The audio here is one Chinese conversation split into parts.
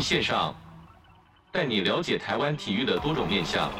线上，带你了解台湾体育的多种面向。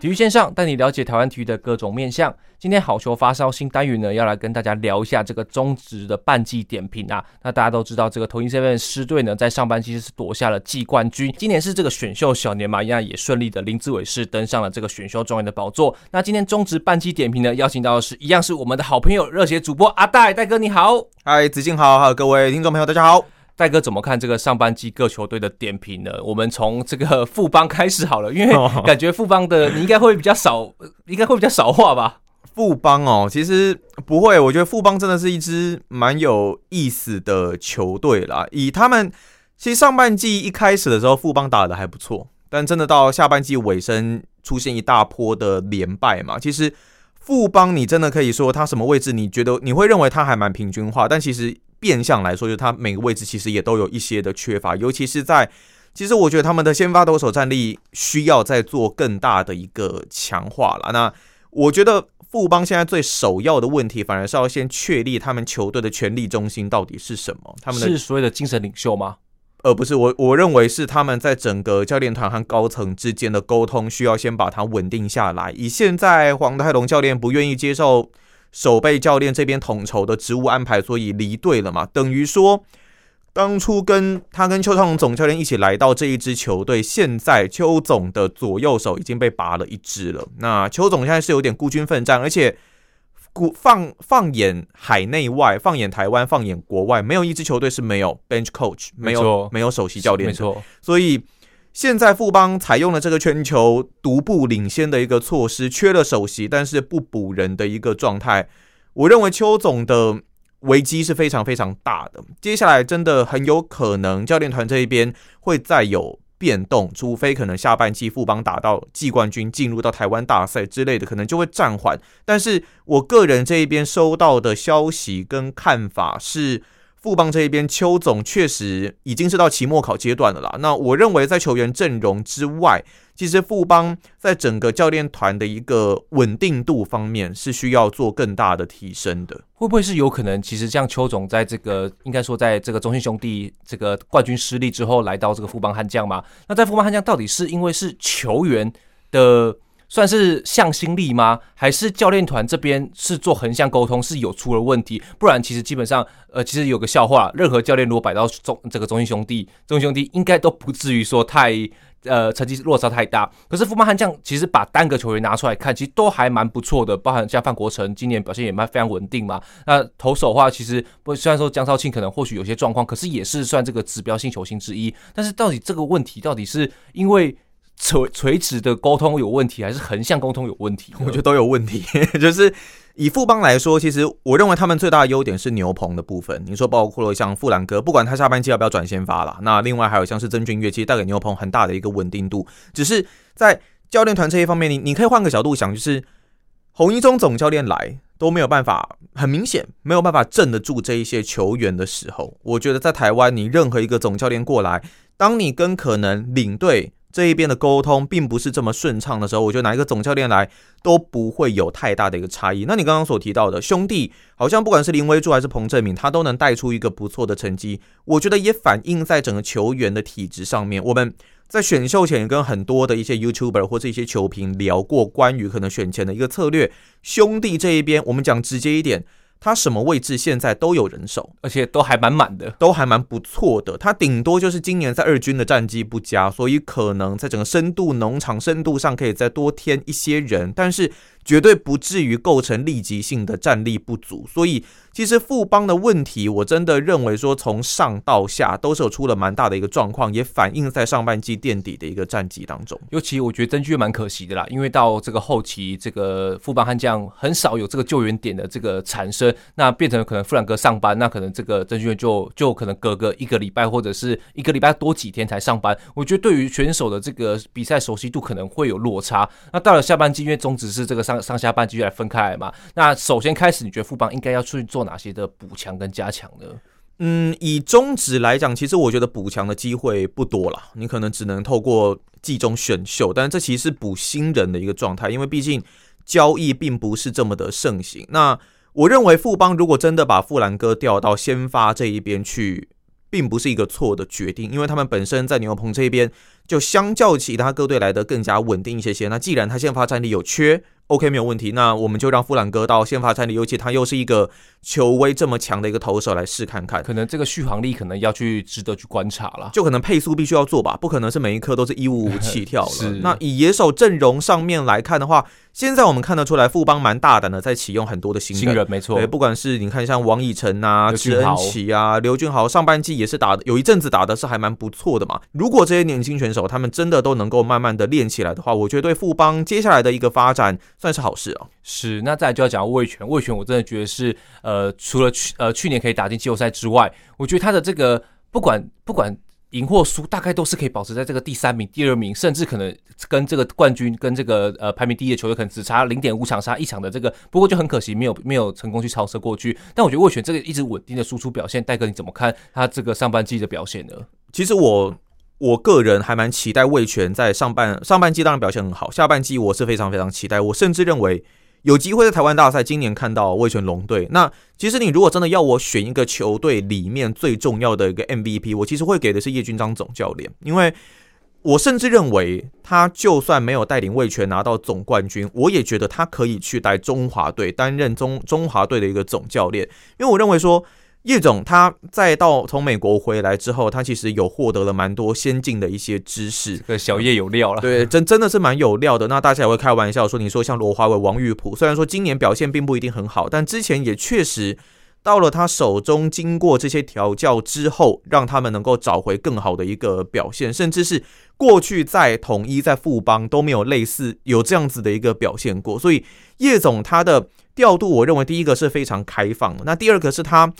体育线上带你了解台湾体育的各种面向。今天好球发烧新单元呢，要来跟大家聊一下这个中职的半季点评啊。那大家都知道，这个统一狮狮队呢，在上半季是夺下了季冠军。今年是这个选秀小年嘛，一样也顺利的林志伟是登上了这个选秀状元的宝座。那今天中职半季点评呢，邀请到的是一样是我们的好朋友热血主播阿戴戴哥，你好。嗨，子敬好，还有各位听众朋友，大家好。戴哥怎么看这个上半季各球队的点评呢？我们从这个富邦开始好了，因为感觉富邦的你应该会比较少，应该会比较少话吧？富邦哦，其实不会，我觉得富邦真的是一支蛮有意思的球队啦。以他们其实上半季一开始的时候，富邦打的还不错，但真的到下半季尾声出现一大波的连败嘛。其实富邦你真的可以说他什么位置，你觉得你会认为他还蛮平均化，但其实。变相来说，就是他每个位置其实也都有一些的缺乏，尤其是在，其实我觉得他们的先发投手战力需要再做更大的一个强化了。那我觉得富邦现在最首要的问题，反而是要先确立他们球队的权力中心到底是什么。他们的是所谓的精神领袖吗？呃，不是，我我认为是他们在整个教练团和高层之间的沟通，需要先把它稳定下来。以现在黄泰龙教练不愿意接受。守备教练这边统筹的职务安排，所以离队了嘛？等于说，当初跟他跟邱昌龙总教练一起来到这一支球队，现在邱总的左右手已经被拔了一只了。那邱总现在是有点孤军奋战，而且放放眼海内外，放眼台湾，放眼国外，没有一支球队是没有 bench coach，没有没有首席教练，没错，所以。现在富邦采用了这个全球独步领先的一个措施，缺了首席，但是不补人的一个状态。我认为邱总的危机是非常非常大的。接下来真的很有可能教练团这一边会再有变动，除非可能下半季富邦打到季冠军，进入到台湾大赛之类的，可能就会暂缓。但是我个人这一边收到的消息跟看法是。富邦这一边，邱总确实已经是到期末考阶段了啦。那我认为，在球员阵容之外，其实富邦在整个教练团的一个稳定度方面是需要做更大的提升的。会不会是有可能，其实像邱总在这个应该说，在这个中信兄弟这个冠军失利之后，来到这个富邦悍将嘛？那在富邦悍将，到底是因为是球员的？算是向心力吗？还是教练团这边是做横向沟通是有出了问题？不然其实基本上，呃，其实有个笑话，任何教练如果摆到中这个中心兄弟，中心兄弟应该都不至于说太呃成绩落差太大。可是富邦悍将其实把单个球员拿出来看，其实都还蛮不错的，包含像范国成今年表现也蛮非常稳定嘛。那投手的话，其实不虽然说江少庆可能或许有些状况，可是也是算这个指标性球星之一。但是到底这个问题到底是因为？垂垂直的沟通有问题，还是横向沟通有问题？我觉得都有问题。就是以富邦来说，其实我认为他们最大的优点是牛棚的部分。你说包括了像富兰哥，不管他下半季要不要转先发了，那另外还有像是曾俊岳，其实带给牛棚很大的一个稳定度。只是在教练团这一方面，你你可以换个角度想，就是洪一中总教练来都没有办法，很明显没有办法镇得住这一些球员的时候，我觉得在台湾，你任何一个总教练过来，当你跟可能领队。这一边的沟通并不是这么顺畅的时候，我觉得哪一个总教练来都不会有太大的一个差异。那你刚刚所提到的兄弟，好像不管是林威柱还是彭政闵，他都能带出一个不错的成绩。我觉得也反映在整个球员的体质上面。我们在选秀前跟很多的一些 YouTuber 或者一些球评聊过关于可能选前的一个策略。兄弟这一边，我们讲直接一点。他什么位置现在都有人手，而且都还蛮满的，都还蛮不错的。他顶多就是今年在二军的战绩不佳，所以可能在整个深度农场深度上可以再多添一些人，但是绝对不至于构成立即性的战力不足。所以其实富邦的问题，我真的认为说从上到下都是有出了蛮大的一个状况，也反映在上半季垫底的一个战绩当中。尤其我觉得曾峻蛮可惜的啦，因为到这个后期，这个富邦悍将很少有这个救援点的这个产生。那变成可能富兰哥上班，那可能这个曾峻就就可能隔个一个礼拜或者是一个礼拜多几天才上班。我觉得对于选手的这个比赛熟悉度可能会有落差。那到了下半季，因为宗旨是这个上上下半季来分开来嘛。那首先开始，你觉得富邦应该要去做哪些的补强跟加强呢？嗯，以中职来讲，其实我觉得补强的机会不多了。你可能只能透过季中选秀，但这其实是补新人的一个状态，因为毕竟交易并不是这么的盛行。那我认为富邦如果真的把富兰哥调到先发这一边去，并不是一个错的决定，因为他们本身在牛棚这一边就相较其他各队来的更加稳定一些些。那既然他先发战力有缺，OK，没有问题。那我们就让富兰哥到先发战力，尤其他又是一个球威这么强的一个投手来试看看。可能这个续航力可能要去值得去观察了。就可能配速必须要做吧，不可能是每一颗都是一五五起跳了。是那以野手阵容上面来看的话，现在我们看得出来，富邦蛮大胆的，在启用很多的新人。新人没错，对，不管是你看像王以诚啊、池恩齐啊、刘俊豪，上半季也是打的，有一阵子打的是还蛮不错的嘛。如果这些年轻选手他们真的都能够慢慢的练起来的话，我觉得对富邦接下来的一个发展算是好事啊。是，那再来就要讲魏权，魏权我真的觉得是，呃，除了去呃去年可以打进季后赛之外，我觉得他的这个不管不管赢或输，大概都是可以保持在这个第三名、第二名，甚至可能跟这个冠军跟这个呃排名第一的球队可能只差零点五场差一场的这个，不过就很可惜没有没有成功去超车过去。但我觉得魏权这个一直稳定的输出表现，戴哥你怎么看他这个上半季的表现呢？其实我。我个人还蛮期待味全在上半上半季当然表现很好，下半季我是非常非常期待。我甚至认为有机会在台湾大赛今年看到味全龙队。那其实你如果真的要我选一个球队里面最重要的一个 MVP，我其实会给的是叶君章总教练，因为我甚至认为他就算没有带领味全拿到总冠军，我也觉得他可以去带中华队担任中中华队的一个总教练，因为我认为说。叶总他在到从美国回来之后，他其实有获得了蛮多先进的一些知识。这个小叶有料了，对，真真的是蛮有料的。那大家也会开玩笑说，你说像罗华伟、王玉普，虽然说今年表现并不一定很好，但之前也确实到了他手中，经过这些调教之后，让他们能够找回更好的一个表现，甚至是过去在统一、在富邦都没有类似有这样子的一个表现过。所以叶总他的调度，我认为第一个是非常开放的，那第二个是他。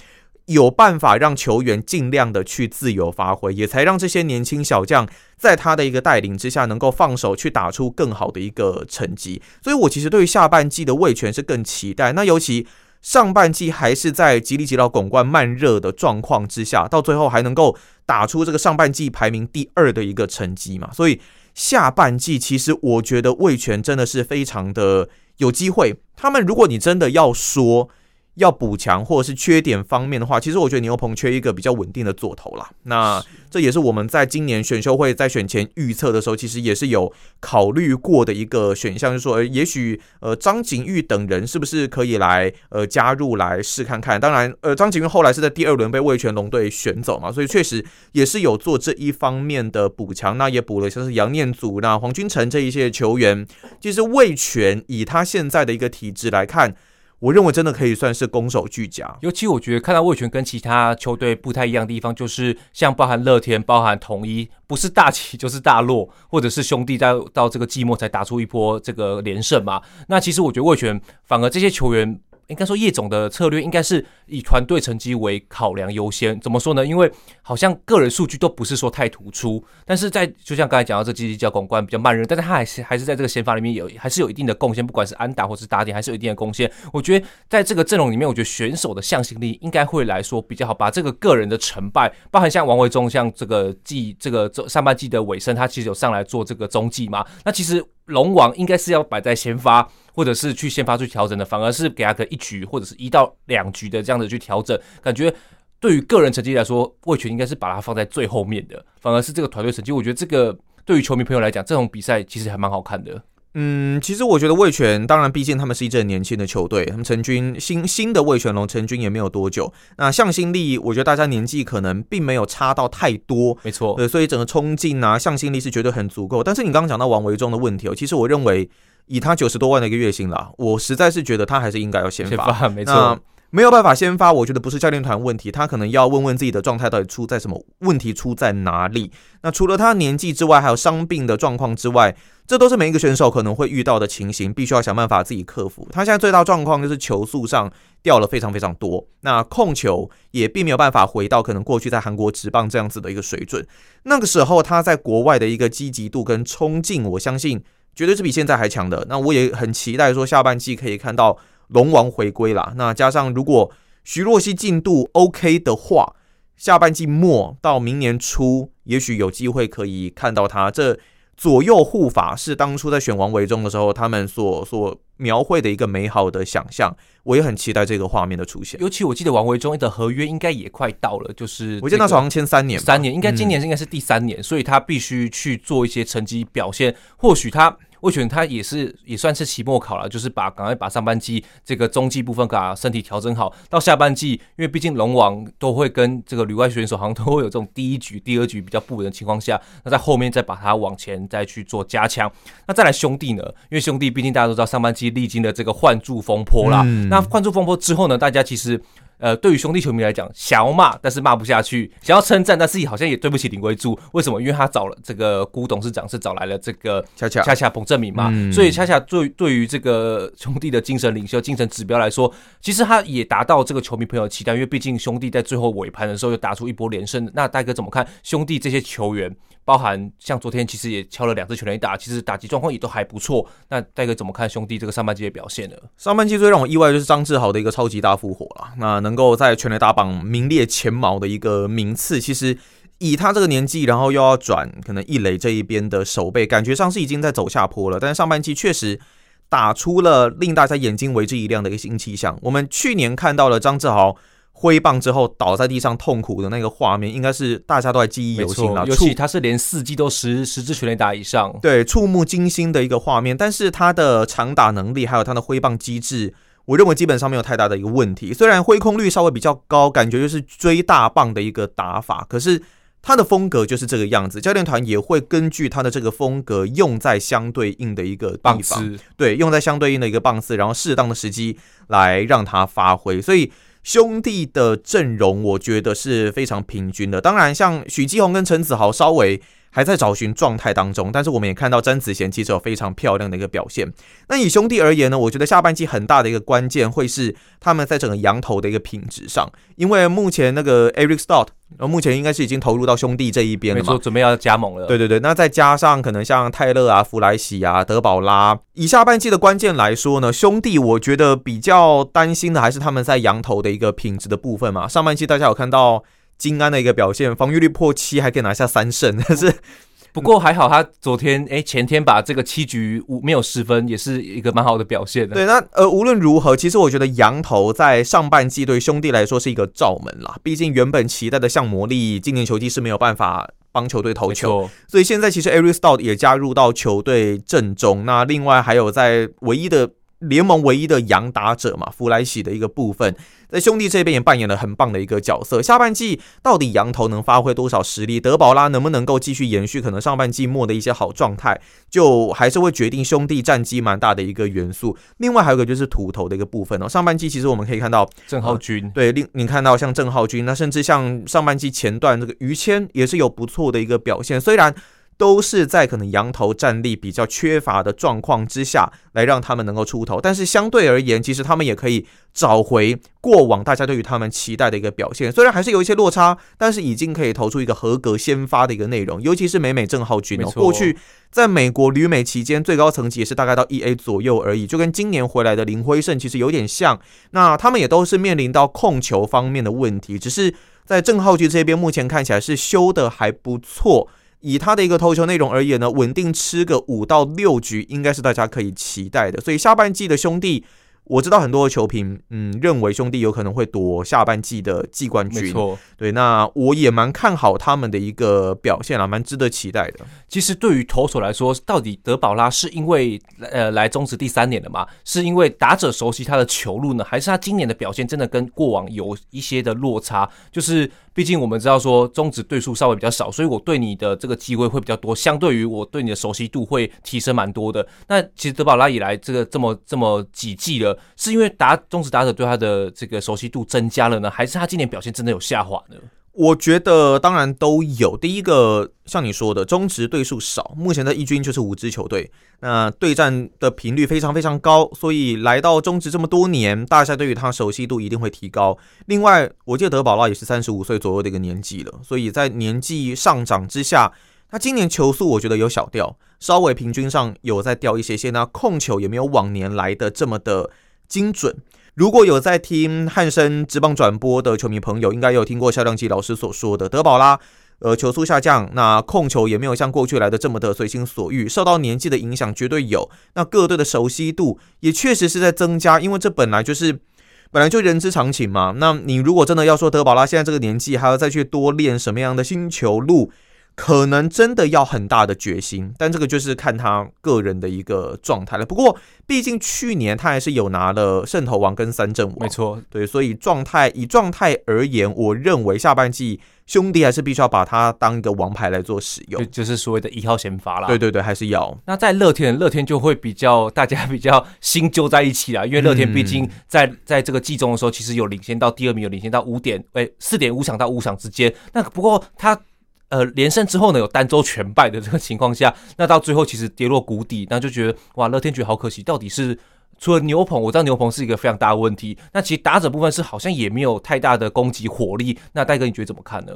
有办法让球员尽量的去自由发挥，也才让这些年轻小将在他的一个带领之下，能够放手去打出更好的一个成绩。所以我其实对于下半季的味全是更期待。那尤其上半季还是在吉力吉捞巩冠慢热的状况之下，到最后还能够打出这个上半季排名第二的一个成绩嘛。所以下半季其实我觉得味全真的是非常的有机会。他们如果你真的要说。要补强或者是缺点方面的话，其实我觉得牛棚缺一个比较稳定的左投啦。那这也是我们在今年选秀会在选前预测的时候，其实也是有考虑过的一个选项，就是说，也许呃张景玉等人是不是可以来呃加入来试看看。当然，呃张景玉后来是在第二轮被魏全龙队选走嘛，所以确实也是有做这一方面的补强。那也补了像是杨念祖、那黄君成这一些球员。其实魏全以他现在的一个体质来看。我认为真的可以算是攻守俱佳，尤其我觉得看到魏全跟其他球队不太一样的地方，就是像包含乐天、包含统一，不是大起就是大落，或者是兄弟在到这个季末才打出一波这个连胜嘛。那其实我觉得魏全反而这些球员。应该说叶总的策略应该是以团队成绩为考量优先。怎么说呢？因为好像个人数据都不是说太突出，但是在就像刚才讲到这吉力吉捞巩冠比较慢热，但是他还是还是在这个先发里面有还是有一定的贡献，不管是安打或是打点，还是有一定的贡献。我觉得在这个阵容里面，我觉得选手的向心力应该会来说比较好，把这个个人的成败，包含像王维中，像这个季这个上半季的尾声，他其实有上来做这个中继嘛。那其实龙王应该是要摆在先发。或者是去先发去调整的，反而是给他个一局或者是一到两局的这样子去调整，感觉对于个人成绩来说，味全应该是把它放在最后面的，反而是这个团队成绩，我觉得这个对于球迷朋友来讲，这种比赛其实还蛮好看的。嗯，其实我觉得味全，当然毕竟他们是一支很年轻的球队，他们成军新新的味全龙成军也没有多久，那向心力，我觉得大家年纪可能并没有差到太多，没错，对，所以整个冲劲啊，向心力是绝对很足够。但是你刚刚讲到王维中的问题哦，其实我认为。以他九十多万的一个月薪啦，我实在是觉得他还是应该要先发。先发没错，没有办法先发，我觉得不是教练团问题，他可能要问问自己的状态到底出在什么问题，出在哪里。那除了他年纪之外，还有伤病的状况之外，这都是每一个选手可能会遇到的情形，必须要想办法自己克服。他现在最大状况就是球速上掉了非常非常多，那控球也并没有办法回到可能过去在韩国职棒这样子的一个水准。那个时候他在国外的一个积极度跟冲劲，我相信。绝对是比现在还强的。那我也很期待说下半季可以看到龙王回归啦。那加上如果徐若曦进度 OK 的话，下半季末到明年初，也许有机会可以看到他这。左右护法是当初在选王维中的时候，他们所所描绘的一个美好的想象，我也很期待这个画面的出现。尤其我记得王维中的合约应该也快到了，就是我记得那时候好像签三年，三年，应该今年应该是第三年，嗯，所以他必须去做一些成绩表现，或许他。我觉得他也是也算是期末考了，就是把赶快把上半季这个中继部分把身体调整好，到下半季，因为毕竟龙王都会跟这个旅外选手好像都会有这种第一局、第二局比较不稳的情况下，那在后面再把它往前再去做加强。那再来兄弟呢？因为兄弟毕竟大家都知道上半季历经了这个换柱风波啦，那换柱风波之后呢，大家其实。呃，对于兄弟球迷来讲，想要骂但是骂不下去，想要称赞但是好像也对不起林威助。为什么？因为他找了这个辜董事长是找来了这个恰恰恰恰彭正明嘛，嗯、所以恰恰对对于这个兄弟的精神领袖、精神指标来说，其实他也达到这个球迷朋友的期待。因为毕竟兄弟在最后尾盘的时候又打出一波连胜。那大哥怎么看兄弟这些球员？包含像昨天其实也敲了两次全垒打，其实打击状况也都还不错。那戴哥怎么看兄弟这个上半季的表现呢？上半季最让我意外就是张志豪的一个超级大复活了。那能够在全垒打榜名列前茅的一个名次，其实以他这个年纪，然后又要转可能一垒这一边的守备，感觉上是已经在走下坡了。但是上半季确实打出了令大家眼睛为之一亮的一个新气象。我们去年看到了张志豪。挥棒之后倒在地上痛苦的那个画面，应该是大家都还记忆犹新了。尤其他是连四季都十十支全垒打以上，对，触目惊心的一个画面。但是他的长打能力还有他的挥棒机制，我认为基本上没有太大的一个问题。虽然挥空率稍微比较高，感觉就是追大棒的一个打法，可是他的风格就是这个样子。教练团也会根据他的这个风格用在相对应的一个地方，对，用在相对应的一个棒次，然后适当的时机来让他发挥。所以。兄弟的阵容，我觉得是非常平均的。当然，像许继宏跟陈子豪稍微还在找寻状态当中，但是我们也看到詹子贤其实有非常漂亮的一个表现。那以兄弟而言呢，我觉得下半季很大的一个关键会是他们在整个羊头的一个品质上，因为目前那个 Eric Stott，目前应该是已经投入到兄弟这一边了嘛，没错，准备要加盟了。对对对，那再加上可能像泰勒啊、弗莱喜啊、德保拉，以下半季的关键来说呢，兄弟我觉得比较担心的还是他们在羊头的一个品质的部分嘛。上半季大家有看到。金安的一个表现，防御率破七，还可以拿下三胜，但是不过还好，他昨天哎、欸、前天把这个七局五没有失分，也是一个蛮好的表现的。对，那呃无论如何，其实我觉得羊头在上半季对兄弟来说是一个罩门啦。毕竟原本期待的像魔力今年球季是没有办法帮球队投球，所以现在其实 Stout 也加入到球队阵中。那另外还有在唯一的。联盟唯一的洋打者嘛，弗莱喜的一个部分，在兄弟这边也扮演了很棒的一个角色。下半季到底羊头能发挥多少实力？德保拉能不能够继续延续可能上半季末的一些好状态，就还是会决定兄弟战绩蛮大的一个元素。另外还有一个就是土头的一个部分哦。上半季其实我们可以看到郑浩均，呃、对，另你看到像郑浩均，那甚至像上半季前段这个于谦也是有不错的一个表现，虽然。都是在可能羊头战力比较缺乏的状况之下，来让他们能够出头。但是相对而言，其实他们也可以找回过往大家对于他们期待的一个表现。虽然还是有一些落差，但是已经可以投出一个合格先发的一个内容。尤其是美美郑浩君哦，过去在美国旅美期间最高层级也是大概到 E A 左右而已，就跟今年回来的林辉胜其实有点像。那他们也都是面临到控球方面的问题，只是在郑浩君这边目前看起来是修的还不错。以他的一个投球内容而言呢，稳定吃个五到六局，应该是大家可以期待的。所以下半季的兄弟。我知道很多的球评，嗯，认为兄弟有可能会夺下半季的季冠军。没错，对，那我也蛮看好他们的一个表现啊，蛮值得期待的。其实对于投手来说，到底德保拉是因为呃来中职第三年了嘛？是因为打者熟悉他的球路呢，还是他今年的表现真的跟过往有一些的落差？就是毕竟我们知道说中职对数稍微比较少，所以我对你的这个机会会比较多，相对于我对你的熟悉度会提升蛮多的。那其实德保拉以来这个这么这么几季了。是因为打中职打者对他的这个熟悉度增加了呢，还是他今年表现真的有下滑呢？我觉得当然都有。第一个像你说的，中职对数少，目前的一军就是五支球队，那对战的频率非常非常高，所以来到中职这么多年，大家对于他熟悉度一定会提高。另外，我记得德保拉也是三十五岁左右的一个年纪了，所以在年纪上涨之下，他今年球速我觉得有小掉，稍微平均上有在掉一些些，那控球也没有往年来的这么的。精准。如果有在听汉森职棒转播的球迷朋友，应该有听过肖亮基老师所说的德保拉，呃，球速下降，那控球也没有像过去来的这么的随心所欲，受到年纪的影响绝对有。那各队的熟悉度也确实是在增加，因为这本来就是本来就人之常情嘛。那你如果真的要说德保拉现在这个年纪还要再去多练什么样的新球路，可能真的要很大的决心，但这个就是看他个人的一个状态了。不过，毕竟去年他还是有拿了圣头王跟三振王，没错，对，所以状态以状态而言，我认为下半季兄弟还是必须要把他当一个王牌来做使用，就，就是所谓的一号先发啦。对对对，还是要。那在乐天，乐天就会比较大家比较心揪在一起啦，因为乐天毕竟在、嗯、在这个季中的时候，其实有领先到第二名，有领先到五点，诶四点五场到五场之间。那不过他。呃，连胜之后呢，有单周全败的这个情况下，那到最后其实跌落谷底，那就觉得哇，乐天觉得好可惜。到底是除了牛棚，我知道牛棚是一个非常大的问题，那其实打者部分是好像也没有太大的攻击火力。那戴哥，你觉得怎么看呢？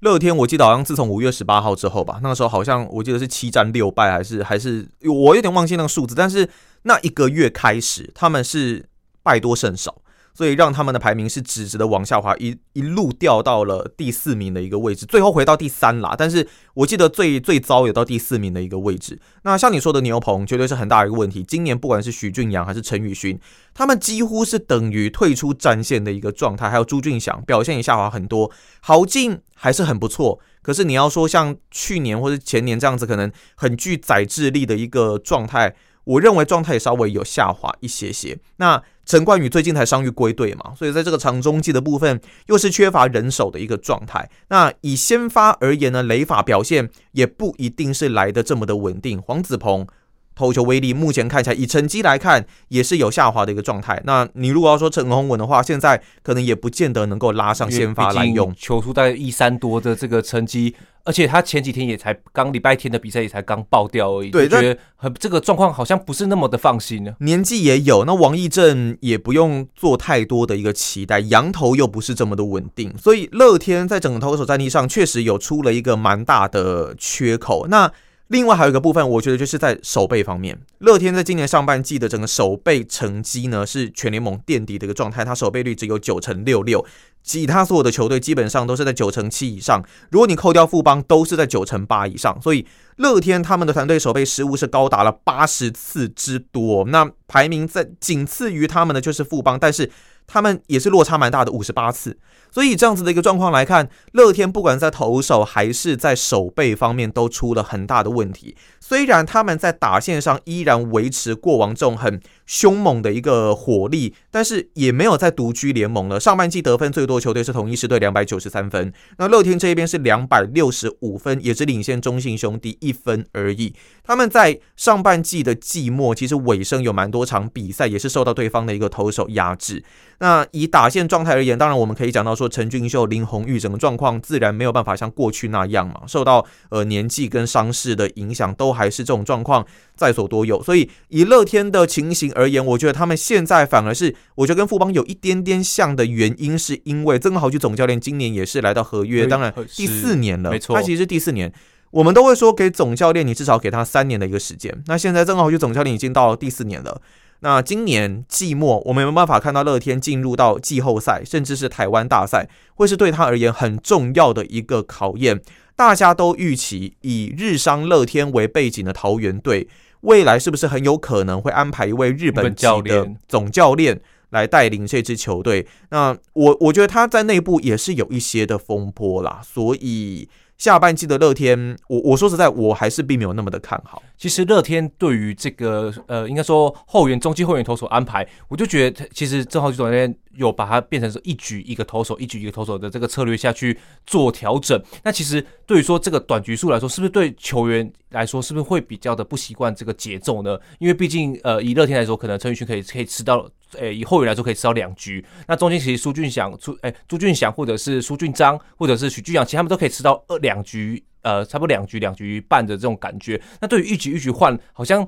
乐天，我记得好像自从五月十八号之后吧，那个时候好像我记得是七战六败，还是还是我有点忘记那个数字，但是那一个月开始，他们是败多胜少。所以让他们的排名是直直的往下滑，一一路掉到了第四名的一个位置，最后回到第三啦。但是我记得最最糟有到第四名的一个位置。那像你说的牛棚，绝对是很大的一个问题。今年不管是许俊阳还是陈宇勋，他们几乎是等于退出战线的一个状态。还有朱俊祥表现也下滑很多，豪进还是很不错。可是你要说像去年或者前年这样子，可能很具宰制力的一个状态。我认为状态稍微有下滑一些些。那陈冠宇最近才伤愈归队嘛，所以在这个长中继的部分又是缺乏人手的一个状态。那以先发而言呢，雷法表现也不一定是来的这么的稳定。黄子鹏投球威力目前看起来以成绩来看也是有下滑的一个状态。那你如果要说陈宏文的话，现在可能也不见得能够拉上先发来用。球速大概一三多的这个成绩。而且他前几天也才刚礼拜天的比赛也才刚爆掉而已，对，觉得很这个状况好像不是那么的放心呢。年纪也有，那王义正也不用做太多的一个期待，羊头又不是这么的稳定，所以乐天在整个投手战力上确实有出了一个蛮大的缺口。那另外还有一个部分，我觉得就是在守备方面，乐天在今年上半季的整个守备成绩呢是全联盟垫底的一个状态，它守备率只有九成六六。其他所有的球队基本上都是在九成七以上，如果你扣掉富邦，都是在九成八以上。所以乐天他们的团队守备失误是高达了八十次之多，那排名在仅次于他们的就是富邦，但是他们也是落差蛮大的五十八次。所以这样子的一个状况来看，乐天不管在投手还是在守备方面都出了很大的问题。虽然他们在打线上依然维持过往这种很凶猛的一个火力，但是也没有再独居联盟了。上半季得分最多球队是统一狮队两百九十三分，那乐天这一边是两百六十五分，也只领先中信兄弟一分而已。他们在上半季的季末其实尾声有蛮多场比赛也是受到对方的一个投手压制。那以打线状态而言，当然我们可以讲到说陈俊秀、林泓玉整个状况自然没有办法像过去那样嘛，受到呃年纪跟伤势的影响都。还是这种状况在所多有，所以以乐天的情形而言，我觉得他们现在反而是，我觉得跟富邦有一点点像的原因，是因为曾豪駒总教练今年也是来到合约，当然第四年了，没错，他其实是第四年。我们都会说给总教练，你至少给他三年的一个时间。那现在曾豪駒总教练已经到了第四年了，那今年季末我们没办法看到乐天进入到季后赛，甚至是台湾大赛，会是对他而言很重要的一个考验。大家都预期以日商乐天为背景的桃园队，未来是不是很有可能会安排一位日本籍的总教练来带领这支球队？那我我觉得他在内部也是有一些的风波啦，所以。下半季的乐天，我我说实在，我还是并没有那么的看好。其实乐天对于这个呃，应该说后援中继后援投手安排，我就觉得其实曾豪駒总教练有把它变成是一局一个投手，一局一个投手的这个策略下去做调整。那其实对于说这个短局数来说，是不是对球员来说是不是会比较的不习惯这个节奏呢？因为毕竟呃，以乐天来说，可能陈宇勋可以可以吃到。诶，以后援来说可以吃到两局，那中间其实苏俊祥、朱诶朱俊祥或者是苏俊章或者是许俊阳，其实他们都可以吃到二两局，呃，差不多两局两局半的这种感觉。那对于一局一局换，好像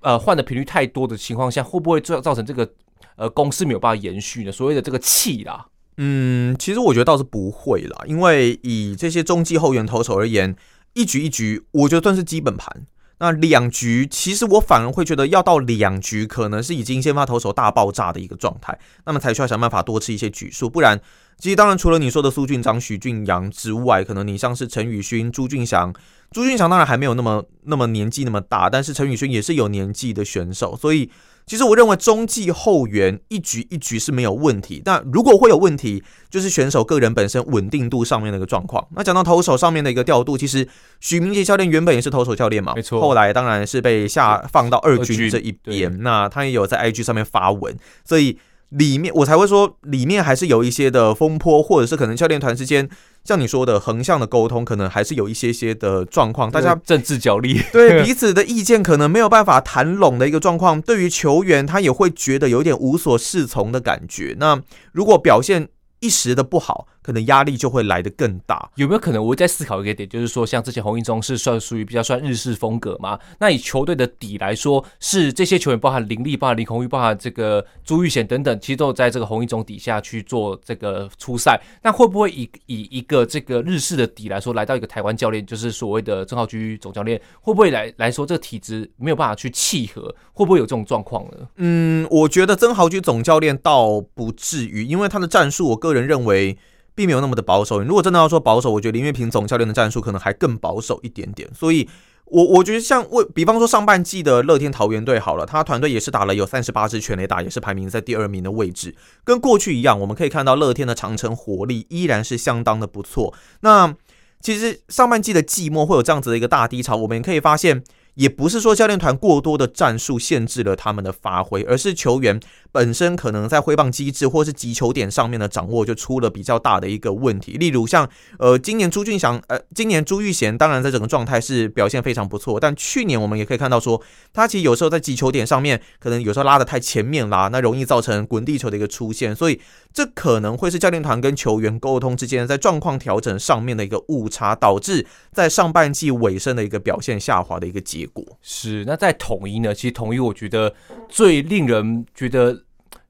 呃换的频率太多的情况下，会不会造造成这个呃攻势没有办法延续呢？所谓的这个气啦，嗯，其实我觉得倒是不会啦，因为以这些中继后援投手而言，一局一局，我觉得算是基本盘。那两局其实我反而会觉得要到两局，可能是已经先发投手大爆炸的一个状态，那么才需要想办法多吃一些局数，不然。其实当然，除了你说的苏俊章、许俊阳之外，可能你像是陈宇勋、朱俊祥，朱俊祥当然还没有那么那么年纪那么大，但是陈宇勋也是有年纪的选手，所以其实我认为中继后援一局一局是没有问题。但如果会有问题，就是选手个人本身稳定度上面的一个状况。那讲到投手上面的一个调度，其实许明杰教练原本也是投手教练嘛，没错，后来当然是被下放到二军这一边，那他也有在 IG 上面发文，所以。里面我才会说，里面还是有一些的风波，或者是可能教练团之间，像你说的横向的沟通，可能还是有一些些的状况。大家政治角力，对 彼此的意见可能没有办法谈拢的一个状况。对于球员，他也会觉得有点无所适从的感觉。那如果表现一时的不好，可能压力就会来得更大。有没有可能？我在思考一个点，就是说，像之前洪一中是算属于比较算日式风格嘛？那以球队的底来说，是这些球员包含林立、包含林泓育、包含这个朱玉贤等等，其实都在这个洪一中底下去做这个出赛。那会不会以以一个这个日式的底来说，来到一个台湾教练，就是所谓的曾浩居总教练，会不会来来说这个体质没有办法去契合？会不会有这种状况呢？嗯，我觉得曾豪居总教练倒不至于，因为他的战术，我个人认为。并没有那么的保守。如果真的要说保守，我觉得林月平总教练的战术可能还更保守一点点。所以，我我觉得像为比方说上半季的乐天桃园队好了，他团队也是打了有三十八支全垒打，也是排名在第二名的位置。跟过去一样，我们可以看到乐天的长城火力依然是相当的不错。那其实上半季的季末会有这样子的一个大低潮，我们可以发现。也不是说教练团过多的战术限制了他们的发挥，而是球员本身可能在挥棒机制或是击球点上面的掌握就出了比较大的一个问题。例如像呃，今年朱俊祥，呃，今年朱玉贤，当然在整个状态是表现非常不错，但去年我们也可以看到说，他其实有时候在击球点上面可能有时候拉的太前面啦，那容易造成滚地球的一个出现，所以这可能会是教练团跟球员沟通之间在状况调整上面的一个误差，导致在上半季尾声的一个表现下滑的一个结果。是，那在统一呢？其实统一，我觉得最令人觉得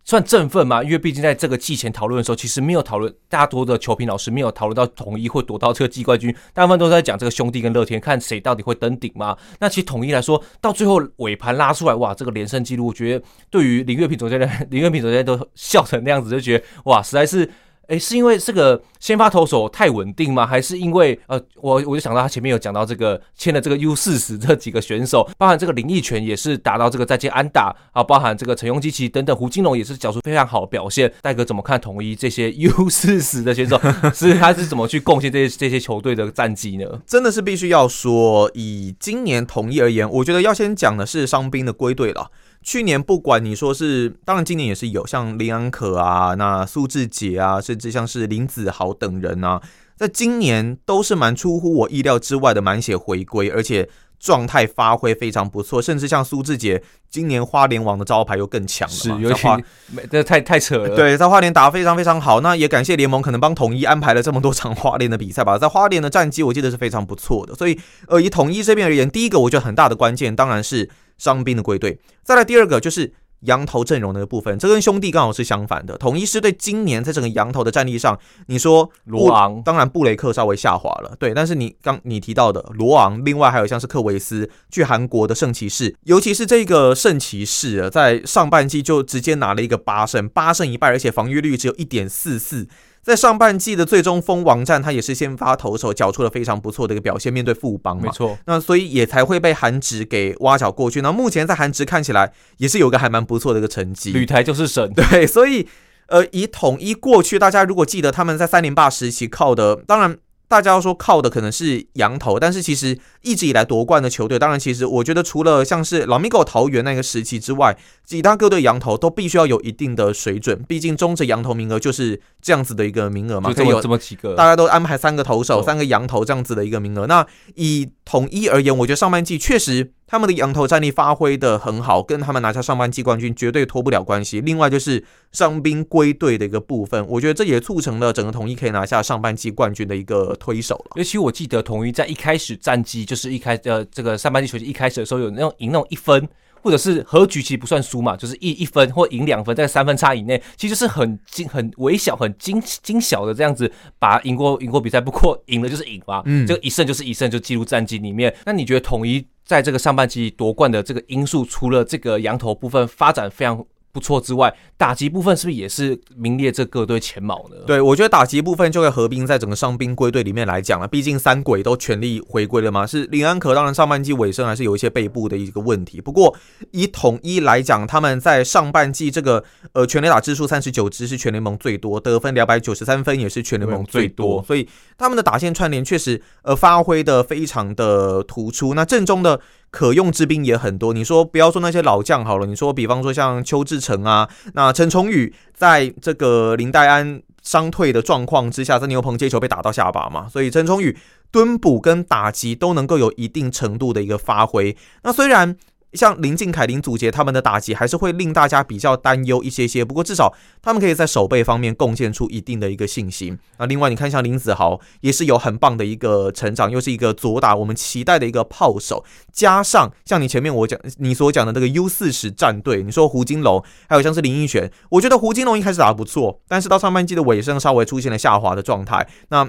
算振奋嘛，因为毕竟在这个季前讨论的时候，其实没有讨论，大多的球评老师没有讨论到统一会夺到这个季冠军，大部分都在讲这个兄弟跟乐天，看谁到底会登顶嘛。那其实统一来说，到最后尾盘拉出来，哇，这个连胜记录，我觉得对于林月平总教练，林月平总教练都笑成那样子，就觉得哇，实在是。诶，是因为这个先发投手太稳定吗？还是因为呃，我我就想到他前面有讲到这个签了这个 U 四十这几个选手，包含这个林奕泉也是达到这个再见安打啊，包含这个陈庸基奇等等，胡金龙也是缴出非常好的表现。戴哥怎么看统一这些 U 四十的选手？是他是怎么去贡献这些这些球队的战绩呢？真的是必须要说，以今年统一而言，我觉得要先讲的是伤兵的归队了。去年不管你说是，当然今年也是有像林安可啊、那苏志杰啊，甚至像是林子豪等人啊，在今年都是蛮出乎我意料之外的满血回归，而且状态发挥非常不错，甚至像苏志杰今年花莲王的招牌又更强了，是有点，这太太扯了。对，在花莲打得非常非常好，那也感谢联盟可能帮统一安排了这么多场花莲的比赛吧，在花莲的战绩我记得是非常不错的，所以呃，以统一这边而言，第一个我觉得很大的关键当然是。伤兵的归队，再来第二个就是洋投阵容的部分，这跟兄弟刚好是相反的。统一狮队今年在整个羊头的战力上，你说罗昂，当然布雷克稍微下滑了，对，但是你刚你提到的罗昂，另外还有像是克维斯去韩国的圣骑士，尤其是这个圣骑士啊，在上半季就直接拿了一个八胜，八胜一败，而且防御率只有一点四四。在上半季的最终封王战，他也是先发投手，缴出了非常不错的一个表现，面对富邦嘛，没错。那所以也才会被韩职给挖角过去。那目前在韩职看起来也是有个还蛮不错的一个成绩，旅台就是神。对，所以呃，以统一过去，大家如果记得他们在三连霸时期靠的，当然。大家要说靠的可能是羊头，但是其实一直以来夺冠的球队，当然其实我觉得除了像是老米狗桃园那个时期之外，其他各队羊头都必须要有一定的水准，毕竟中职羊头名额就是这样子的一个名额嘛，可以有这么几个，大家都安排三个投手，三个羊头这样子的一个名额。那以统一而言，我觉得上半季确实。他们的羊头战力发挥的很好，跟他们拿下上半季冠军绝对脱不了关系。另外就是伤兵归队的一个部分，我觉得这也促成了整个统一可以拿下上半季冠军的一个推手了。尤其我记得统一在一开始战绩，就是一开呃这个上半季球季一开始的时候，有那种赢那种一分。或者是和局其实不算输嘛，就是一一分或赢两分，在三分差以内，其实是很精、很微小、很精精小的这样子把赢过赢过比赛。不过赢了就是赢嘛，嗯，这个一胜就是一胜，就记录战绩里面。那你觉得统一在这个上半期夺冠的这个因素，除了这个羊头部分发展非常不错之外，打击部分是不是也是名列这各队前茅呢？对，我觉得打击部分就会合并在整个伤兵归队里面来讲了。毕竟三鬼都全力回归了嘛。是林安可，当然上半季尾声还是有一些背部的一个问题。不过以统一来讲，他们在上半季这个呃全垒打支数三十九支是全联盟最多，得分两百九十三分也是全联盟最多，所以他们的打线串联确实呃发挥的非常的突出。那正中的。可用之兵也很多，你说不要说那些老将好了，你说比方说像邱志成啊，那陈崇宇在这个林黛安伤退的状况之下，在牛棚接球被打到下巴嘛，所以陈崇宇蹲捕跟打击都能够有一定程度的一个发挥。那虽然。像林靖凯、林祖杰他们的打击还是会令大家比较担忧一些些，不过至少他们可以在守备方面贡献出一定的一个信心。那另外你看，像林子豪也是有很棒的一个成长，又是一个左打我们期待的一个炮手，加上像你前面我讲你所讲的那个 U 四十战队，你说胡金龙，还有像是林奕璇，我觉得胡金龙一开始打得不错，但是到上半季的尾声稍微出现了下滑的状态，那。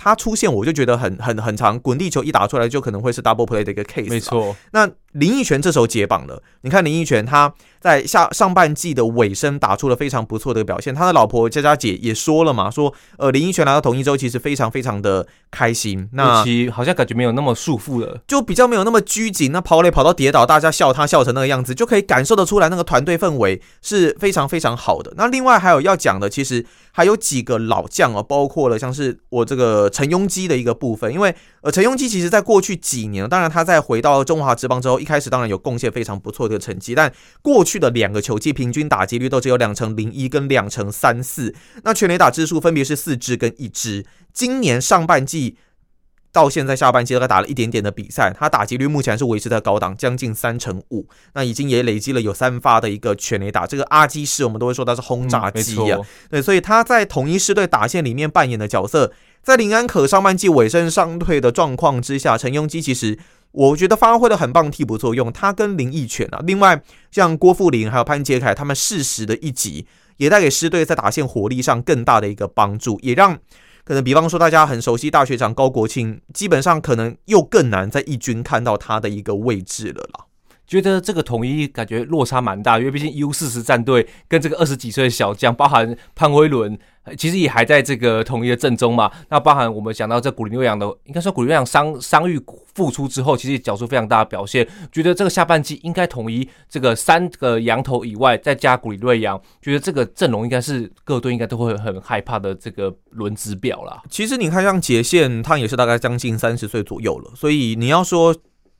他出现，我就觉得很很很长，滚地球一打出来就可能会是 double play 的一个 case。没错，那林奕泉这时候解绑了，你看林奕泉他。在下上半季的尾声，打出了非常不错的表现。他的老婆佳佳姐也说了嘛，说呃林奕泉来到统一之后，其实非常非常的开心。那其好像感觉没有那么束缚了，就比较没有那么拘谨。那跑垒跑到跌倒，大家笑他笑成那个样子，就可以感受得出来那个团队氛围是非常非常好的。那另外还有要讲的，其实还有几个老将哦，包括了像是我这个陈鏞基的一个部分，因为呃陈鏞基其实在过去几年，当然他在回到中华职棒之后，一开始当然有贡献非常不错的成绩，但过去的两个球季平均打击率都只有两成零一跟两成三四，那全垒打支数分别是四支跟一支。今年上半季到现在下半季大概打了一点点的比赛，他打击率目前是维持在高档，将近三成五。那已经也累积了有三发的一个全垒打，这个阿基师我们都会说他是轰炸机啊。对，所以他在统一师队打线里面扮演的角色，在林安可上半季尾声伤退的状况之下，陈庸基其实。我觉得发挥的很棒，替补作用。他跟林奕犬啊，另外像郭富林还有潘杰凯，他们适时的一击，也带给师队在打线火力上更大的一个帮助，也让可能比方说大家很熟悉大学长高国庆，基本上可能又更难在一军看到他的一个位置了啦。觉得这个统一感觉落差蛮大，因为毕竟 U 四十战队跟这个二十几岁的小将，包含潘威伦，其实也还在这个统一的阵中嘛。那包含我们讲到这古林睿炀的，应该说古林睿炀伤伤愈复出之后，其实也缴出非常大的表现。觉得这个下半季应该统一这个三个羊头以外，再加古林瑞阳，觉得这个阵容应该是各队应该都会很害怕的这个轮值表啦。其实你看像杰线，他也是大概将近三十岁左右了，所以你要说。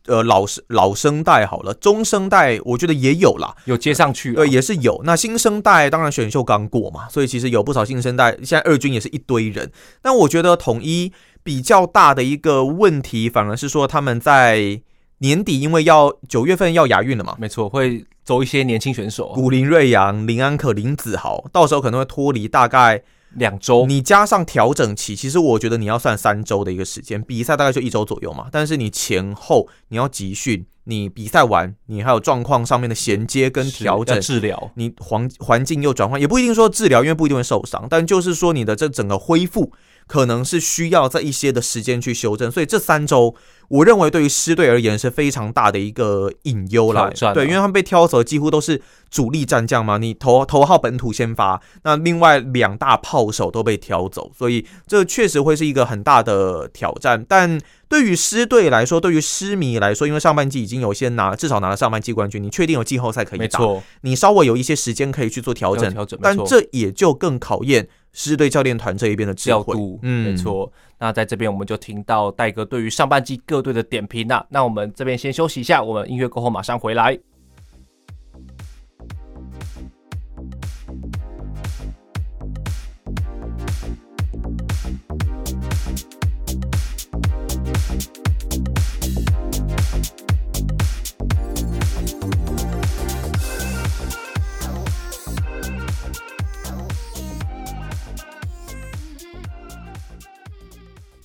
呃，老生老生代好了，中生代我觉得也有啦，有接上去，对，也是有。那新生代当然选秀刚过嘛，所以其实有不少新生代，现在二军也是一堆人。但我觉得统一比较大的一个问题，反而是说他们在年底，因为要九月份要亚运了嘛，没错，会走一些年轻选手，古林瑞阳、林安可、林子豪，到时候可能会脱离大概。两周，你加上调整期，其实我觉得你要算三周的一个时间。比赛大概就一周左右嘛，但是你前后你要集训，你比赛完，你还有状况上面的衔接跟调整治疗，你环环境又转换，也不一定说治疗，因为不一定会受伤，但就是说你的这整个恢复。可能是需要在一些的时间去修正，所以这三周，我认为对于狮队而言是非常大的一个隐忧了。对，因为他们被挑走的几乎都是主力战将嘛，你头头号本土先发，那另外两大炮手都被挑走，所以这确实会是一个很大的挑战。但对于狮队来说，对于狮迷来说，因为上半季已经有些拿，至少拿了上半季冠军，你确定有季后赛可以打，你稍微有一些时间可以去做调整，调整，但这也就更考验。狮队教练团这一边的调度，嗯，没错。那在这边我们就听到戴哥对于上半季各队的点评了。那我们这边先休息一下，我们音乐过后马上回来。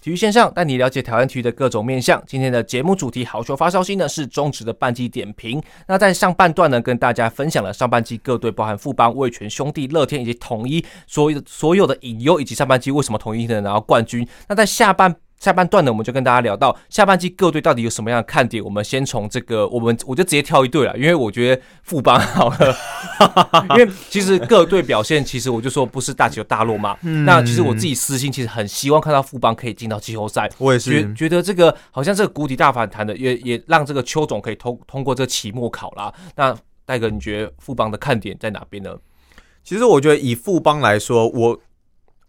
体育线上带你了解台湾体育的各种面向。今天的节目主题好球发烧心呢是中职的半季点评。那在上半段呢，跟大家分享了上半季各队，包含富邦、味全兄弟、乐天以及统一所有所有的隐忧，以及上半季为什么统一能拿到冠军。那在下半下半段呢，我们就跟大家聊到下半季各队到底有什么样的看点。我们先从这个，我们我就直接挑一队了，因为我觉得富邦好了，因为其实各队表现，其实我就说不是大起大落嘛。嗯、那其实我自己私心其实很希望看到富邦可以进到季后赛。我也是觉觉得这个好像这个谷底大反弹的，也也让这个邱总可以通通过这个期末考啦。那戴哥，你觉得富邦的看点在哪边呢？其实我觉得以富邦来说，我。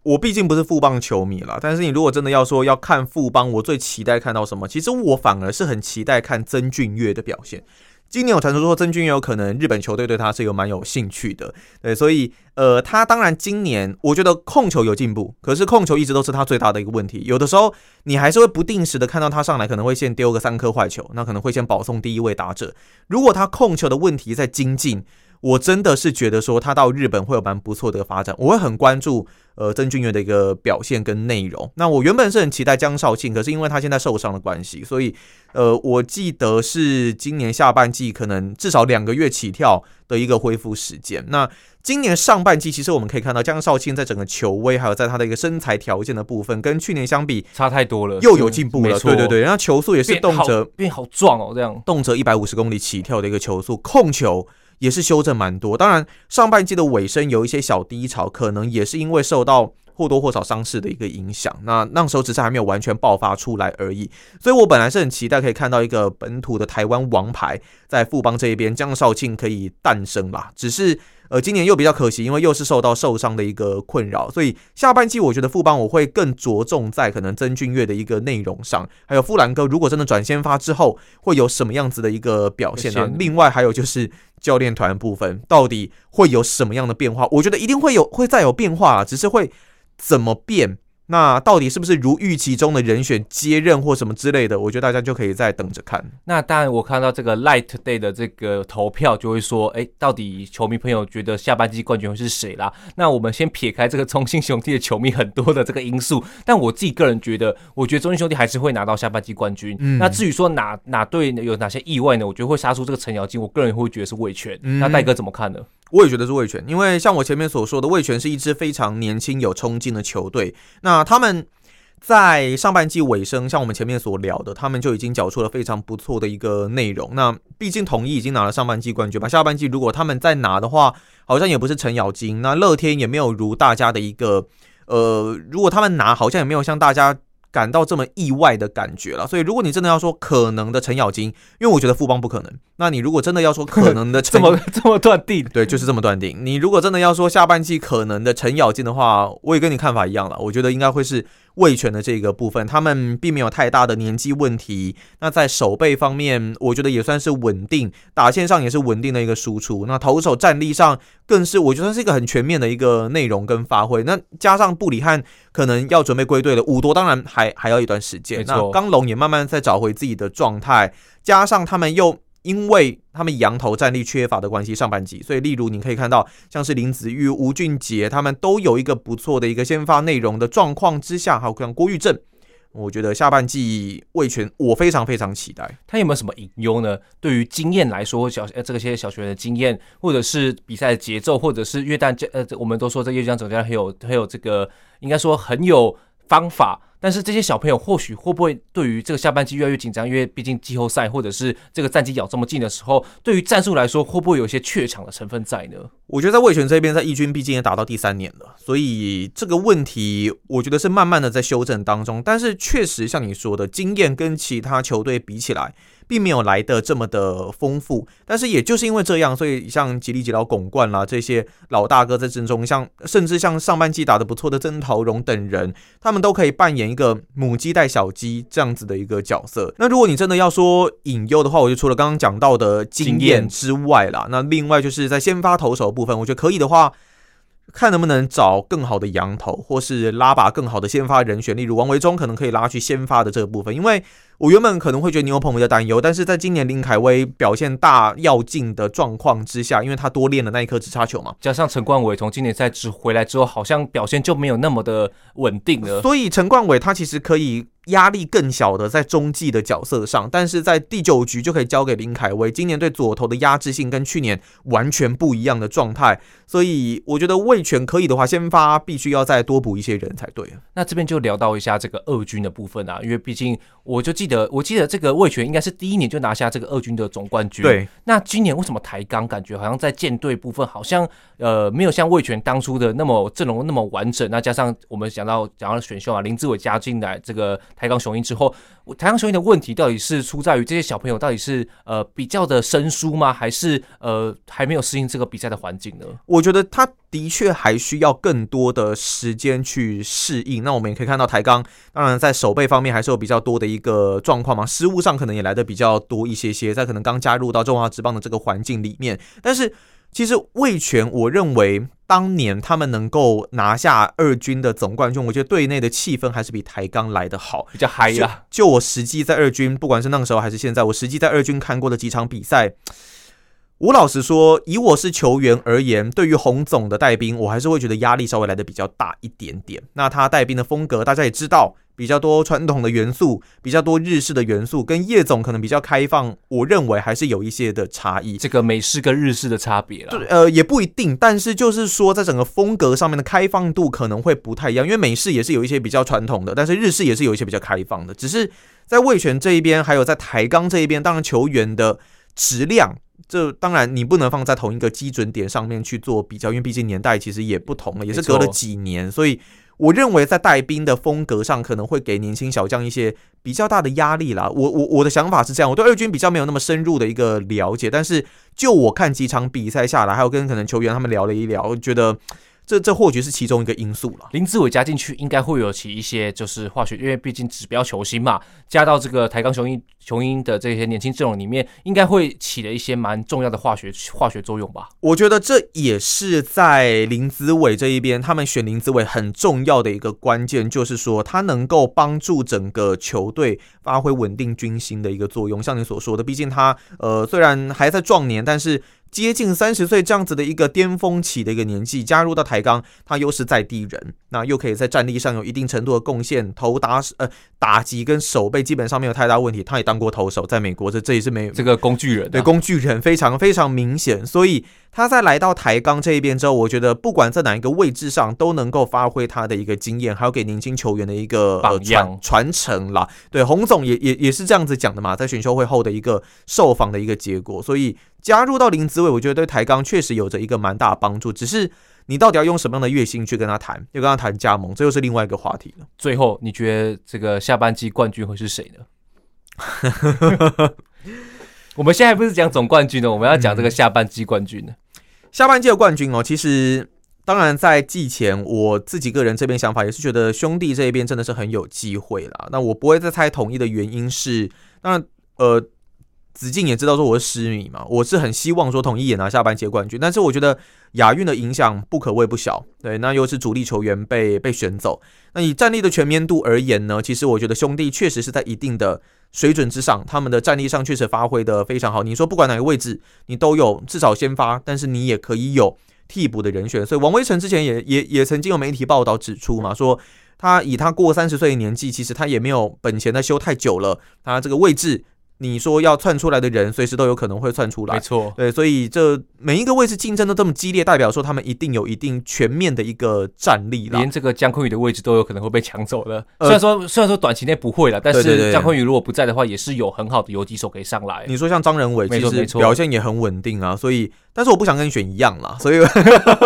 我毕竟不是富邦球迷啦，但是你如果真的要说要看富邦，我最期待看到什么？其实我反而是很期待看曾俊岳的表现。今年有传说说曾俊岳有可能日本球队对他是有蛮有兴趣的，对，所以呃，他当然今年我觉得控球有进步，可是控球一直都是他最大的一个问题。有的时候你还是会不定时的看到他上来，可能会先丢个三颗坏球，那可能会先保送第一位打者。如果他控球的问题在精进，我真的是觉得说他到日本会有蛮不错的发展，我会很关注呃曾俊岳的一个表现跟内容。那我原本是很期待江少庆，可是因为他现在受伤的关系，所以呃我记得是今年下半季可能至少两个月起跳的一个恢复时间。那今年上半季其实我们可以看到江少庆在整个球威还有在他的一个身材条件的部分跟去年相比差太多了，又有进步了。对对对，然后球速也是动辄变好壮哦，这样动辄一百五十公里起跳的一个球速，控球。也是修正蛮多，当然上半季的尾声有一些小低潮，可能也是因为受到或多或少伤势的一个影响。那那时候只是还没有完全爆发出来而已，所以我本来是很期待可以看到一个本土的台湾王牌在富邦这一边，江少庆可以诞生啦。只是。呃，今年又比较可惜，因为又是受到受伤的一个困扰，所以下半季我觉得富邦我会更着重在可能曾俊岳的一个内容上，还有富兰哥如果真的转先发之后会有什么样子的一个表现呢？另外还有就是教练团部分到底会有什么样的变化？我觉得一定会有，会再有变化啊，只是会怎么变？那到底是不是如预期中的人选接任或什么之类的？我觉得大家就可以再等着看。那当然，我看到这个 Light Day 的这个投票就会说，哎，到底球迷朋友觉得下半季冠军会是谁啦？那我们先撇开这个中信兄弟的球迷很多的这个因素，但我自己个人觉得，我觉得中信兄弟还是会拿到下半季冠军。嗯、那至于说哪哪队有哪些意外呢？我觉得会杀出这个程咬金，我个人会觉得是味全。嗯、那戴哥怎么看呢？我也觉得是味全，因为像我前面所说的，味全是一支非常年轻有冲劲的球队。那他们在上半季尾声，像我们前面所聊的，他们就已经缴出了非常不错的一个内容。那毕竟统一已经拿了上半季冠军吧，下半季如果他们再拿的话，好像也不是程咬金。那乐天也没有如大家的一个，呃，如果他们拿，好像也没有像大家。感到这么意外的感觉了，所以如果你真的要说可能的程咬金，因为我觉得富邦不可能。那你如果真的要说可能的程，这么这么断定？对，就是这么断定。你如果真的要说下半季可能的程咬金的话，我也跟你看法一样了。我觉得应该会是。味全的这个部分，他们并没有太大的年纪问题。那在守备方面，我觉得也算是稳定，打线上也是稳定的一个输出。那投手战力上，更是我觉得是一个很全面的一个内容跟发挥。那加上布里汉可能要准备归队了，五多当然还还要一段时间。那刚龙也慢慢在找回自己的状态，加上他们又。因为他们羊头战力缺乏的关系，上半季，所以例如你可以看到，像是林子玉、吴俊杰，他们都有一个不错的一个先发内容的状况之下，还有像郭玉正，我觉得下半季味全我非常非常期待。他有没有什么隐忧呢？对于经验来说，小呃这些小学员的经验，或者是比赛的节奏，或者是约旦呃，我们都说这叶将总教练很有很有这个，应该说很有方法。但是这些小朋友或许会不会对于这个下半季越来越紧张？因为毕竟季后赛或者是这个战绩咬这么近的时候，对于战术来说会不会有一些怯场的成分在呢？我觉得在味全这边，在一军毕竟也打到第三年了，所以这个问题我觉得是慢慢的在修正当中。但是确实像你说的，经验跟其他球队比起来，并没有来得这么的丰富，但是也就是因为这样，所以像吉利吉捞、巩冠啦这些老大哥在阵中，像甚至像上半季打得不错的曾陶荣等人，他们都可以扮演一个母鸡带小鸡这样子的一个角色。那如果你真的要说引诱的话，我就除了刚刚讲到的经验之外啦，那另外就是在先发投手部分，我觉得可以的话。看能不能找更好的羊头，或是拉把更好的先发人选，例如王维忠可能可以拉去先发的这个部分。因为我原本可能会觉得牛棚比较担忧，但是在今年林凯威表现大要进的状况之下，因为他多练了那一颗直插球嘛，加上陈冠伟从今年赛之回来之后，好像表现就没有那么的稳定了。所以陈冠伟他其实可以压力更小的在中继的角色上，但是在第九局就可以交给林凯威。今年对左投的压制性跟去年完全不一样的状态，所以我觉得味全可以的话，先发必须要再多补一些人才对。那这边就聊到一下这个二军的部分啊，因为毕竟我就记得，我记得这个味全应该是第一年就拿下这个二军的总冠军。对，那今年为什么台钢感觉好像在舰队部分好像呃没有像味全当初的那么阵容那么完整？那加上我们讲到讲到选秀啊，林志伟加进来这个。台钢雄鹰之后，台钢雄鹰的问题到底是出在于这些小朋友到底是呃比较的生疏吗？还是呃还没有适应这个比赛的环境呢？我觉得他的确还需要更多的时间去适应。那我们也可以看到台钢，当然在守备方面还是有比较多的一个状况嘛，失误上可能也来得比较多一些些，在可能刚加入到中华职棒的这个环境里面，但是。其实魏全，我认为当年他们能够拿下二军的总冠军，我觉得队内的气氛还是比台钢来的好，比较嗨呀。就我实际在二军，不管是那个时候还是现在，我实际在二军看过的几场比赛，吴老实说，以我是球员而言，对于洪总的带兵，我还是会觉得压力稍微来的比较大一点点。那他带兵的风格，大家也知道。比较多传统的元素，比较多日式的元素，跟叶总可能比较开放，我认为还是有一些的差异。这个美式跟日式的差别了，呃，也不一定，但是就是说，在整个风格上面的开放度可能会不太一样，因为美式也是有一些比较传统的，但是日式也是有一些比较开放的。只是在味全这一边，还有在台钢这一边，当然球员的质量，这当然你不能放在同一个基准点上面去做比较，因为毕竟年代其实也不同了，也是隔了几年，所以。我认为在带兵的风格上，可能会给年轻小将一些比较大的压力啦。我我我的想法是这样，我对二军比较没有那么深入的一个了解，但是就我看几场比赛下来，还有跟可能球员他们聊了一聊，我觉得。这这或许是其中一个因素了。林志伟加进去，应该会有起一些就是化学，因为毕竟指标球星嘛，加到这个台钢雄鹰雄鹰的这些年轻阵容里面，应该会起了一些蛮重要的化学化学作用吧。我觉得这也是在林子伟这一边，他们选林子伟很重要的一个关键，就是说他能够帮助整个球队发挥稳定军心的一个作用。像你所说的，毕竟他呃虽然还在壮年，但是。接近三十岁这样子的一个巅峰期的一个年纪，加入到台钢，他又是在地人，那又可以在战力上有一定程度的贡献，投打呃打击跟守备基本上没有太大问题。他也当过投手，在美国这这也是没有这个工具人、啊，对工具人非常非常明显。所以他在来到台钢这一边之后，我觉得不管在哪一个位置上都能够发挥他的一个经验，还有给年轻球员的一个榜样传承啦。对，洪总也也也是这样子讲的嘛，在选秀会后的一个受访的一个结果，所以。加入到林子伟，我觉得对台钢确实有着一个蛮大的帮助。只是你到底要用什么样的月薪去跟他谈，要跟他谈加盟，这又是另外一个话题了。最后，你觉得这个下半季冠军会是谁呢？我们现在不是讲总冠军呢，我们要讲这个下半季冠军呢。下半季的冠军哦，其实当然在季前，我自己个人这边想法也是觉得兄弟这一边真的是很有机会啦。那我不会再猜统一的原因是，当然呃。子敬也知道说我是狮迷嘛，我是很希望说统一也拿下半届冠军，但是我觉得亚运的影响不可谓不小，对，那又是主力球员被被选走，那以战力的全面度而言呢，其实我觉得兄弟确实是在一定的水准之上，他们的战力上确实发挥的非常好。你说不管哪个位置，你都有至少先发，但是你也可以有替补的人选，所以王威晨之前也也也曾经有媒体报道指出嘛，说他以他过三十岁的年纪，其实他也没有本钱在修太久了，他这个位置。你说要窜出来的人，随时都有可能会窜出来。没错，对，所以这每一个位置竞争都这么激烈，代表说他们一定有一定全面的一个战力了。连这个江坤宇的位置都有可能会被抢走了。虽然说虽然说短期内不会了，但是江坤宇如果不在的话，也是有很好的游击手可以上来。你说像张仁伟，其实表现也很稳定啊。所以，但是我不想跟你选一样啦，所以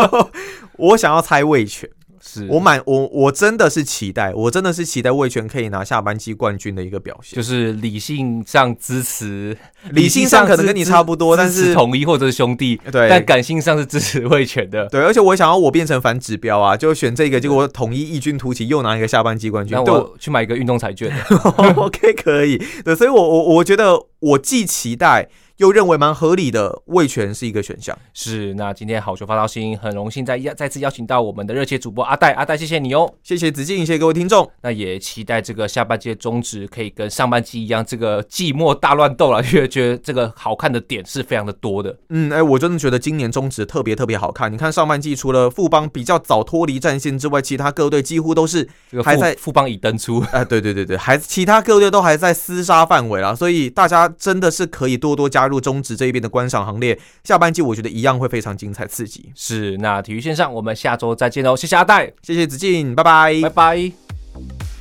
我想要猜味全。是我满我我真的是期待，我真的是期待魏全可以拿下班季冠军的一个表现。就是理性上支持，理性上可能跟你差不多，但是统一或者是兄弟，对，但感性上是支持魏全的。对，而且我想要我变成反指标啊，就选这个，结果统一异军突起，又拿一个下班季冠军。那我去买一个运动彩券。OK，可以。对，所以我我我觉得我既期待。又认为蛮合理的，味全是一个选项。是，那今天好球发到心很荣幸再再次邀请到我们的热切主播阿戴，阿戴谢谢你哦，谢谢子敬，谢谢各位听众。那也期待这个下半季中止可以跟上半季一样，这个季末大乱斗了，因为觉得这个好看的点是非常的多的。嗯，哎、欸，我真的觉得今年中止特别特别好看。你看上半季除了富邦比较早脱离战线之外，其他各队几乎都是还在富邦已登出。哎、呃，对对对对，还其他各队都还在厮杀范围啦，所以大家真的是可以多多加入中职这一边的观赏行列。下半季我觉得一样会非常精彩刺激。是，那体育线上我们下周再见喽，谢谢阿戴，谢谢子敬，拜拜，拜拜。